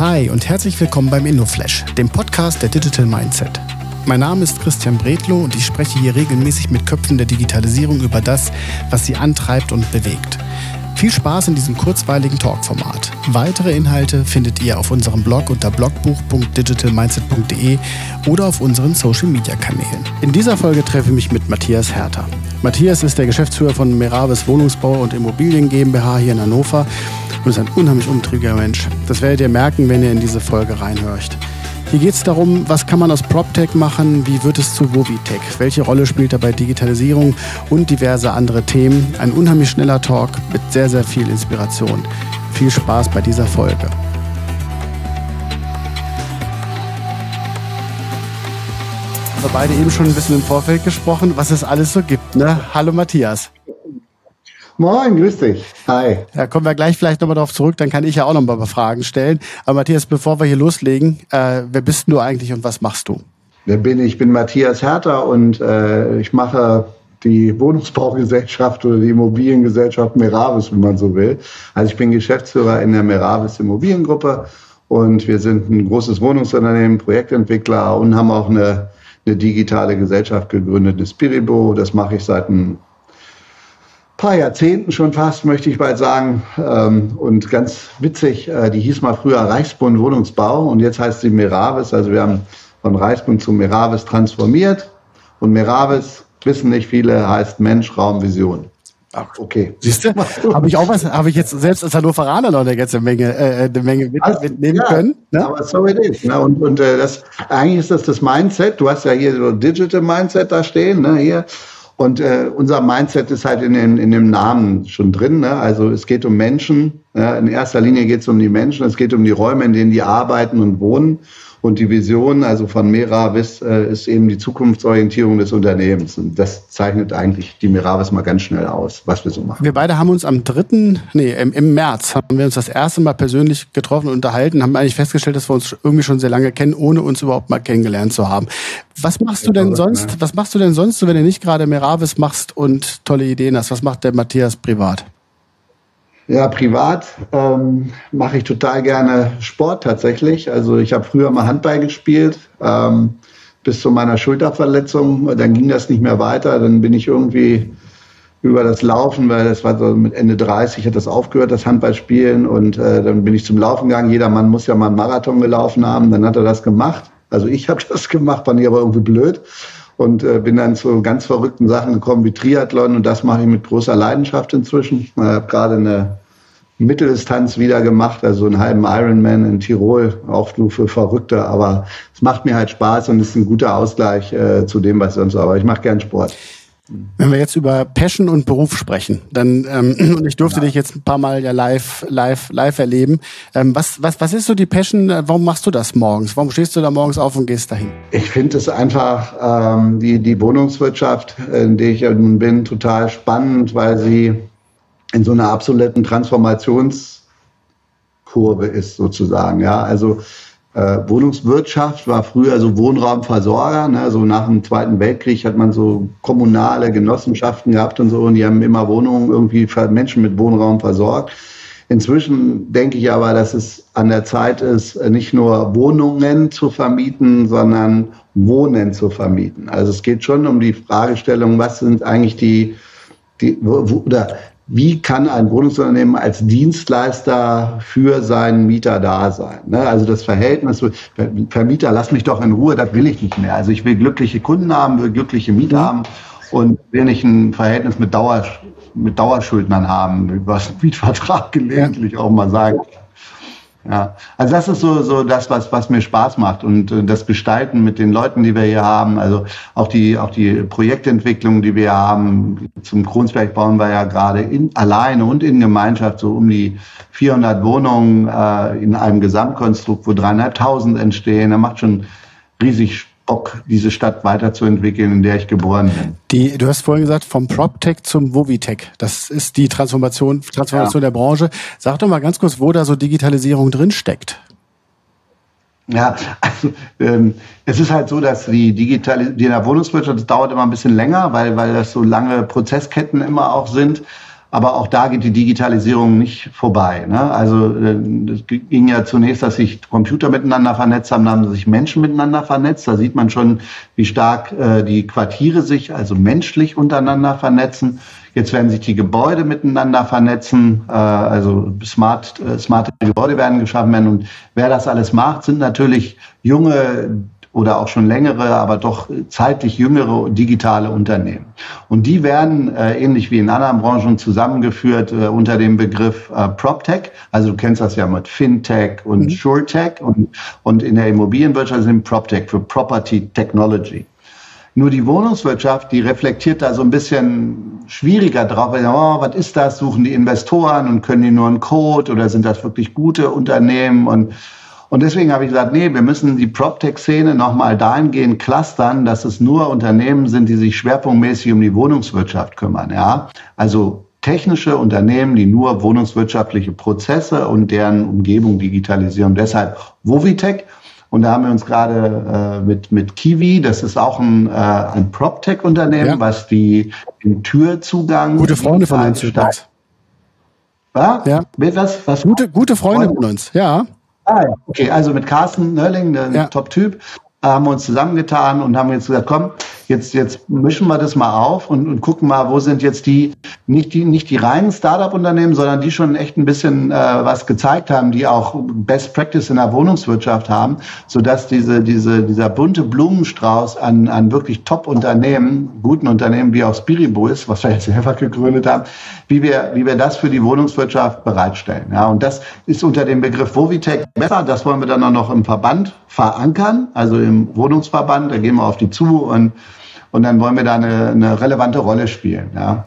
Hi und herzlich willkommen beim InnoFlash, dem Podcast der Digital Mindset. Mein Name ist Christian Bredlow und ich spreche hier regelmäßig mit Köpfen der Digitalisierung über das, was sie antreibt und bewegt. Viel Spaß in diesem kurzweiligen Talkformat. Weitere Inhalte findet ihr auf unserem Blog unter blogbuch.digitalmindset.de oder auf unseren Social Media Kanälen. In dieser Folge treffe ich mich mit Matthias Herter. Matthias ist der Geschäftsführer von Meravis Wohnungsbau und Immobilien GmbH hier in Hannover und ist ein unheimlich umtriebiger Mensch. Das werdet ihr merken, wenn ihr in diese Folge reinhört. Hier geht es darum, was kann man aus PropTech machen, wie wird es zu Wovitech, welche Rolle spielt dabei Digitalisierung und diverse andere Themen. Ein unheimlich schneller Talk mit sehr, sehr viel Inspiration. Viel Spaß bei dieser Folge. Wir haben beide eben schon ein bisschen im Vorfeld gesprochen, was es alles so gibt. Ne? Hallo Matthias. Moin, grüß dich. Hi. Da kommen wir gleich vielleicht nochmal darauf zurück, dann kann ich ja auch noch mal ein paar Fragen stellen. Aber Matthias, bevor wir hier loslegen, äh, wer bist du eigentlich und was machst du? Wer bin ich? Ich bin Matthias Herter und äh, ich mache die Wohnungsbaugesellschaft oder die Immobiliengesellschaft Meravis, wenn man so will. Also ich bin Geschäftsführer in der Meravis Immobiliengruppe und wir sind ein großes Wohnungsunternehmen, Projektentwickler und haben auch eine, eine digitale Gesellschaft gegründet, eine Spiribo. Das mache ich seit einem paar Jahrzehnten schon fast, möchte ich bald sagen. Ähm, und ganz witzig, äh, die hieß mal früher Reichsbund Wohnungsbau und jetzt heißt sie Meravis. Also wir haben von Reichsbund zu Meravis transformiert. Und Meravis, wissen nicht viele, heißt Mensch, Raum, Vision. Ach, okay. Siehst du, habe ich auch was, habe ich jetzt selbst als Hannoveraner noch eine ganze Menge, äh, eine Menge mit, also, mitnehmen ja, können. Ne? Aber so it is. Ne? Und, und äh, das, eigentlich ist das das Mindset. Du hast ja hier so Digital Mindset da stehen, ne? hier. Und äh, unser Mindset ist halt in, den, in dem Namen schon drin. Ne? Also es geht um Menschen. Ja? In erster Linie geht es um die Menschen. Es geht um die Räume, in denen die arbeiten und wohnen. Und die Vision, also von Meravis, äh, ist eben die Zukunftsorientierung des Unternehmens. Und das zeichnet eigentlich die Meravis mal ganz schnell aus, was wir so machen. Wir beide haben uns am 3., nee, im, im März haben wir uns das erste Mal persönlich getroffen und unterhalten, haben eigentlich festgestellt, dass wir uns irgendwie schon sehr lange kennen, ohne uns überhaupt mal kennengelernt zu haben. Was machst du denn sonst, was machst du denn sonst, wenn du nicht gerade Meravis machst und tolle Ideen hast? Was macht der Matthias privat? Ja, privat ähm, mache ich total gerne Sport tatsächlich. Also ich habe früher mal Handball gespielt ähm, bis zu meiner Schulterverletzung. Dann ging das nicht mehr weiter. Dann bin ich irgendwie über das Laufen, weil das war so mit Ende 30, hat das aufgehört, das Handballspielen. Und äh, dann bin ich zum Laufen gegangen. Jeder Mann muss ja mal einen Marathon gelaufen haben. Dann hat er das gemacht. Also ich habe das gemacht, fand ich aber irgendwie blöd und äh, bin dann zu ganz verrückten Sachen gekommen wie Triathlon und das mache ich mit großer Leidenschaft inzwischen. Ich habe gerade eine Mitteldistanz wieder gemacht, also einen halben Ironman in Tirol, auch nur für Verrückte, aber es macht mir halt Spaß und ist ein guter Ausgleich äh, zu dem, was sonst so. Aber ich mache gern Sport. Wenn wir jetzt über Passion und Beruf sprechen, dann ähm, und ich durfte ja. dich jetzt ein paar Mal ja live, live, live erleben. Ähm, was, was, was ist so die Passion? Warum machst du das morgens? Warum stehst du da morgens auf und gehst dahin? Ich finde es einfach ähm, die die Wohnungswirtschaft, in der ich bin, total spannend, weil sie in so einer absoluten Transformationskurve ist sozusagen. Ja, also äh, Wohnungswirtschaft war früher so Wohnraumversorger. Ne? So nach dem Zweiten Weltkrieg hat man so kommunale Genossenschaften gehabt und so und die haben immer Wohnungen irgendwie für Menschen mit Wohnraum versorgt. Inzwischen denke ich aber, dass es an der Zeit ist, nicht nur Wohnungen zu vermieten, sondern Wohnen zu vermieten. Also es geht schon um die Fragestellung, was sind eigentlich die, die oder wie kann ein Wohnungsunternehmen als Dienstleister für seinen Mieter da sein? Ne? Also das Verhältnis, Vermieter, lass mich doch in Ruhe, das will ich nicht mehr. Also ich will glückliche Kunden haben, will glückliche Mieter mhm. haben und will nicht ein Verhältnis mit, Dauer, mit Dauerschuldnern haben, was Mietvertrag gelegentlich auch mal sagen. Ja, also das ist so, so das, was, was mir Spaß macht und äh, das Gestalten mit den Leuten, die wir hier haben, also auch die, auch die Projektentwicklung, die wir haben. Zum Kronsberg bauen wir ja gerade in, alleine und in Gemeinschaft so um die 400 Wohnungen äh, in einem Gesamtkonstrukt, wo dreieinhalbtausend entstehen. Da macht schon riesig Spaß Bock, diese Stadt weiterzuentwickeln, in der ich geboren bin. Die, du hast vorhin gesagt, vom PropTech zum Wovitech. Das ist die Transformation, Transformation ja. der Branche. Sag doch mal ganz kurz, wo da so Digitalisierung drin steckt. Ja, also ähm, es ist halt so, dass die Digitalisierung in der Wohnungswirtschaft, das dauert immer ein bisschen länger, weil, weil das so lange Prozessketten immer auch sind. Aber auch da geht die Digitalisierung nicht vorbei. Ne? Also es ging ja zunächst, dass sich Computer miteinander vernetzt haben, dann haben sich Menschen miteinander vernetzt. Da sieht man schon, wie stark äh, die Quartiere sich also menschlich untereinander vernetzen. Jetzt werden sich die Gebäude miteinander vernetzen, äh, also smart, äh, smarte Gebäude werden geschaffen werden. Und wer das alles macht, sind natürlich junge oder auch schon längere, aber doch zeitlich jüngere digitale Unternehmen. Und die werden äh, ähnlich wie in anderen Branchen zusammengeführt äh, unter dem Begriff äh, PropTech. Also du kennst das ja mit FinTech und mhm. SureTech und, und in der Immobilienwirtschaft sind PropTech für Property Technology. Nur die Wohnungswirtschaft, die reflektiert da so ein bisschen schwieriger drauf. Weil, oh, was ist das? Suchen die Investoren und können die nur einen Code oder sind das wirklich gute Unternehmen? Und und deswegen habe ich gesagt, nee, wir müssen die PropTech-Szene nochmal dahingehend clustern, dass es nur Unternehmen sind, die sich schwerpunktmäßig um die Wohnungswirtschaft kümmern. Ja? Also technische Unternehmen, die nur wohnungswirtschaftliche Prozesse und deren Umgebung digitalisieren. Deshalb Wovitech. Und da haben wir uns gerade äh, mit, mit Kiwi, das ist auch ein, äh, ein PropTech-Unternehmen, ja. was die den Türzugang. Gute Freunde von uns. Ja? ja. Was, was? Gute, gute Freunde von uns, ja. Ah, ja. Okay, also mit Carsten Nörling, der ja. Top-Typ, haben wir uns zusammengetan und haben jetzt gesagt, komm, jetzt, jetzt mischen wir das mal auf und, und gucken mal, wo sind jetzt die, nicht die, nicht die reinen Startup-Unternehmen, sondern die schon echt ein bisschen äh, was gezeigt haben, die auch Best Practice in der Wohnungswirtschaft haben, sodass diese, diese, dieser bunte Blumenstrauß an, an wirklich Top-Unternehmen, guten Unternehmen wie auch Spiribo ist, was wir jetzt selber gegründet haben, wie wir, wie wir das für die Wohnungswirtschaft bereitstellen. Ja, und das ist unter dem Begriff Vovitech besser. Das wollen wir dann auch noch im Verband verankern, also im Wohnungsverband. Da gehen wir auf die zu und und dann wollen wir da eine, eine relevante Rolle spielen. Ja.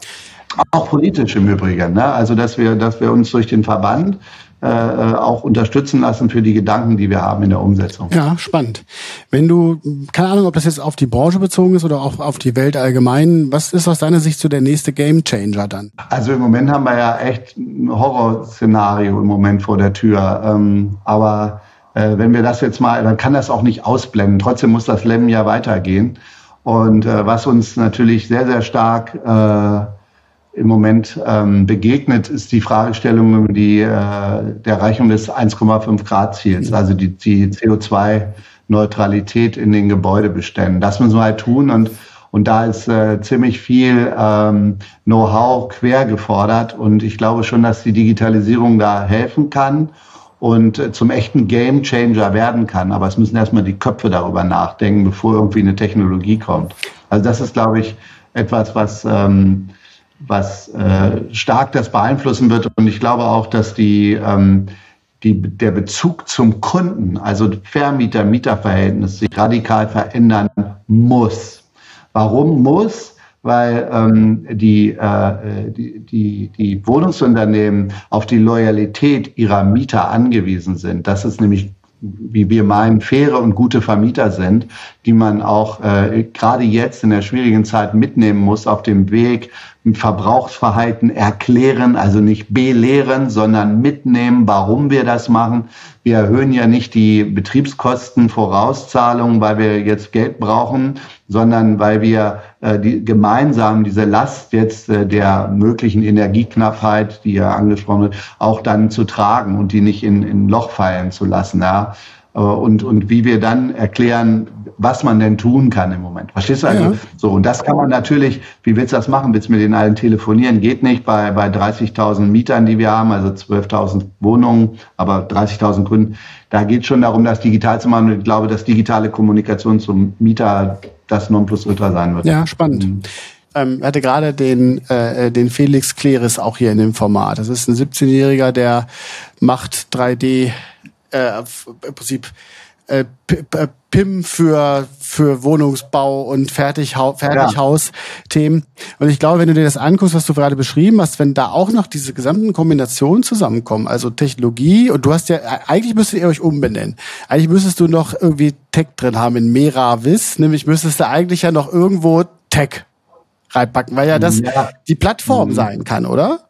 Auch politisch im Übrigen. Ne? Also dass wir, dass wir uns durch den Verband äh, äh, auch unterstützen lassen für die Gedanken, die wir haben in der Umsetzung. Ja, spannend. Wenn du, keine Ahnung, ob das jetzt auf die Branche bezogen ist oder auch auf die Welt allgemein, was ist aus deiner Sicht so der nächste Game Changer dann? Also im Moment haben wir ja echt ein Horrorszenario im Moment vor der Tür. Ähm, aber äh, wenn wir das jetzt mal, dann kann das auch nicht ausblenden. Trotzdem muss das Lemmen ja weitergehen. Und äh, was uns natürlich sehr, sehr stark äh, im Moment ähm, begegnet, ist die Fragestellung über die äh, der Erreichung des 1,5 Grad Ziels, also die, die CO2-Neutralität in den Gebäudebeständen. Das müssen wir halt tun und und da ist äh, ziemlich viel ähm, Know-how quer gefordert. Und ich glaube schon, dass die Digitalisierung da helfen kann und äh, zum echten Game Changer werden kann. Aber es müssen erstmal die Köpfe darüber nachdenken, bevor irgendwie eine Technologie kommt. Also das ist, glaube ich, etwas, was, ähm, was äh, stark das beeinflussen wird. Und ich glaube auch, dass die, ähm, die, der Bezug zum Kunden, also Vermieter-Mieter-Verhältnis, sich radikal verändern muss. Warum muss? Weil ähm, die, äh, die, die, die Wohnungsunternehmen auf die Loyalität ihrer Mieter angewiesen sind. Das ist nämlich wie wir meinen, faire und gute Vermieter sind, die man auch äh, gerade jetzt in der schwierigen Zeit mitnehmen muss auf dem Weg, Verbrauchsverhalten erklären, also nicht belehren, sondern mitnehmen, warum wir das machen. Wir erhöhen ja nicht die Betriebskosten Vorauszahlungen, weil wir jetzt Geld brauchen, sondern weil wir äh, die, gemeinsam diese Last jetzt äh, der möglichen Energieknappheit, die ja angesprochen wird, auch dann zu tragen und die nicht in, in Loch fallen zu lassen. Ja. Äh, und, und wie wir dann erklären, was man denn tun kann im Moment. Verstehst du also? Ja. So, und das kann man natürlich, wie willst du das machen? Willst du mit den allen telefonieren? Geht nicht bei, bei 30.000 Mietern, die wir haben, also 12.000 Wohnungen, aber 30.000 Kunden. Da geht schon darum, das digital zu machen. Und ich glaube, dass digitale Kommunikation zum Mieter das Nonplusultra sein wird. Ja, spannend. Mhm. Ähm, hatte gerade den, äh, den Felix Kleris auch hier in dem Format. Das ist ein 17-Jähriger, der macht 3D äh, im Prinzip äh, PIM für, für Wohnungsbau und Fertighau Fertighaus-Themen. Und ich glaube, wenn du dir das anguckst, was du gerade beschrieben hast, wenn da auch noch diese gesamten Kombinationen zusammenkommen, also Technologie, und du hast ja, eigentlich müsstet ihr euch umbenennen. Eigentlich müsstest du noch irgendwie Tech drin haben in Meravis, nämlich müsstest du eigentlich ja noch irgendwo Tech reinpacken, weil ja das ja. die Plattform mhm. sein kann, oder?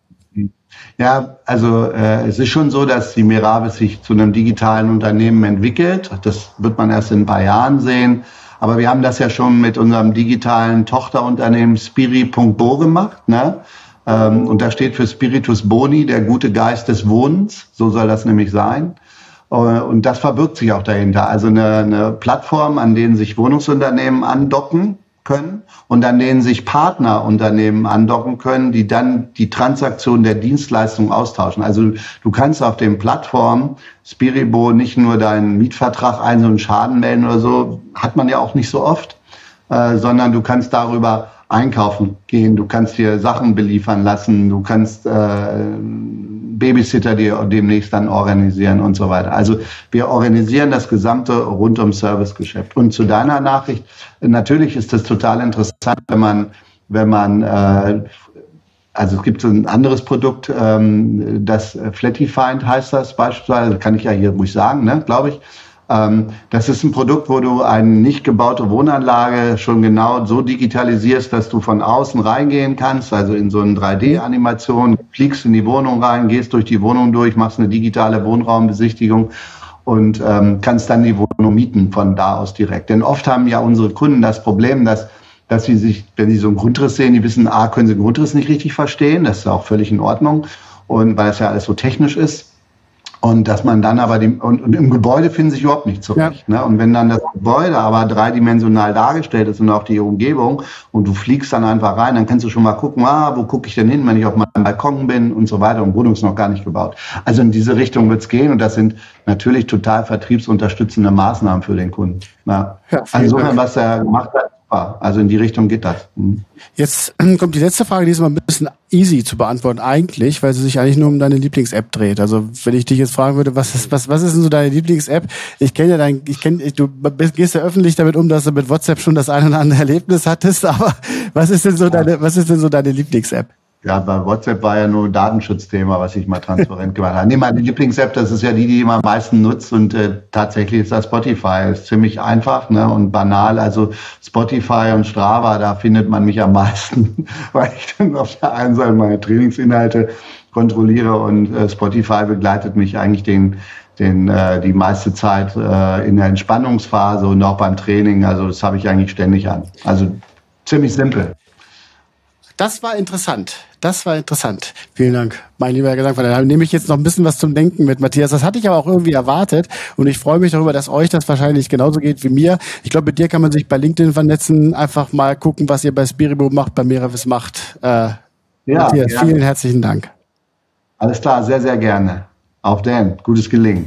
Ja, also äh, es ist schon so, dass die Miravis sich zu einem digitalen Unternehmen entwickelt. Das wird man erst in ein paar Jahren sehen. Aber wir haben das ja schon mit unserem digitalen Tochterunternehmen Spiri.bo gemacht. Ne? Ähm, und da steht für Spiritus Boni, der gute Geist des Wohnens. So soll das nämlich sein. Äh, und das verbirgt sich auch dahinter. Also eine, eine Plattform, an denen sich Wohnungsunternehmen andocken können und an denen sich Partnerunternehmen andocken können, die dann die Transaktion der Dienstleistung austauschen. Also du kannst auf den Plattformen Spiribo nicht nur deinen Mietvertrag ein, so einen Schaden melden oder so, hat man ja auch nicht so oft, äh, sondern du kannst darüber einkaufen gehen, du kannst dir Sachen beliefern lassen, du kannst äh, Babysitter dir demnächst dann organisieren und so weiter. Also wir organisieren das gesamte rund um Servicegeschäft. Und zu deiner Nachricht, natürlich ist das total interessant, wenn man, wenn man äh, also es gibt ein anderes Produkt, ähm, das Flattyfind heißt das beispielsweise, kann ich ja hier ruhig sagen, ne, glaube ich. Ähm, das ist ein Produkt, wo du eine nicht gebaute Wohnanlage schon genau so digitalisierst, dass du von außen reingehen kannst, also in so eine 3D-Animation, fliegst in die Wohnung rein, gehst durch die Wohnung durch, machst eine digitale Wohnraumbesichtigung und ähm, kannst dann die Wohnung mieten von da aus direkt. Denn oft haben ja unsere Kunden das Problem, dass dass sie sich, wenn sie so einen Grundriss sehen, die wissen, a, können sie den Grundriss nicht richtig verstehen, das ist auch völlig in Ordnung und weil es ja alles so technisch ist und dass man dann aber, die, und, und im Gebäude finden sich überhaupt nicht zurecht. Ja. Ne? Und wenn dann das Gebäude aber dreidimensional dargestellt ist und auch die Umgebung und du fliegst dann einfach rein, dann kannst du schon mal gucken, ah, wo gucke ich denn hin, wenn ich auf meinem Balkon bin und so weiter. Und Wohnung ist noch gar nicht gebaut. Also in diese Richtung wird es gehen und das sind natürlich total vertriebsunterstützende Maßnahmen für den Kunden. Ja. Ja, also insofern, was er gemacht hat, also in die Richtung geht das. Mhm. Jetzt kommt die letzte Frage, die ist mal ein bisschen easy zu beantworten eigentlich, weil sie sich eigentlich nur um deine Lieblings-App dreht. Also wenn ich dich jetzt fragen würde, was ist, was, was ist denn so deine Lieblings-App? Ich kenne ja dein, ich kenne, du gehst ja öffentlich damit um, dass du mit WhatsApp schon das eine oder andere Erlebnis hattest, aber was ist denn so deine, was ist denn so deine Lieblings-App? Ja, bei WhatsApp war ja nur Datenschutzthema, was ich mal transparent gemacht habe. Nee, meine Lieblings-App, das ist ja die, die ich am meisten nutzt und äh, tatsächlich ist das Spotify. Ist ziemlich einfach ne, und banal. Also Spotify und Strava, da findet man mich am meisten, weil ich dann auf der einen Seite meine Trainingsinhalte kontrolliere und äh, Spotify begleitet mich eigentlich den den, äh, die meiste Zeit äh, in der Entspannungsphase und auch beim Training. Also das habe ich eigentlich ständig an. Also ziemlich simpel. Das war interessant. Das war interessant. Vielen Dank, mein lieber Gedanke. Dann nehme ich jetzt noch ein bisschen was zum Denken mit, Matthias. Das hatte ich aber auch irgendwie erwartet. Und ich freue mich darüber, dass euch das wahrscheinlich genauso geht wie mir. Ich glaube, mit dir kann man sich bei LinkedIn vernetzen. Einfach mal gucken, was ihr bei Spiribo macht, bei Meravis macht. Äh, ja, Matthias, ja. vielen herzlichen Dank. Alles klar, sehr, sehr gerne. Auf den. Gutes Gelingen.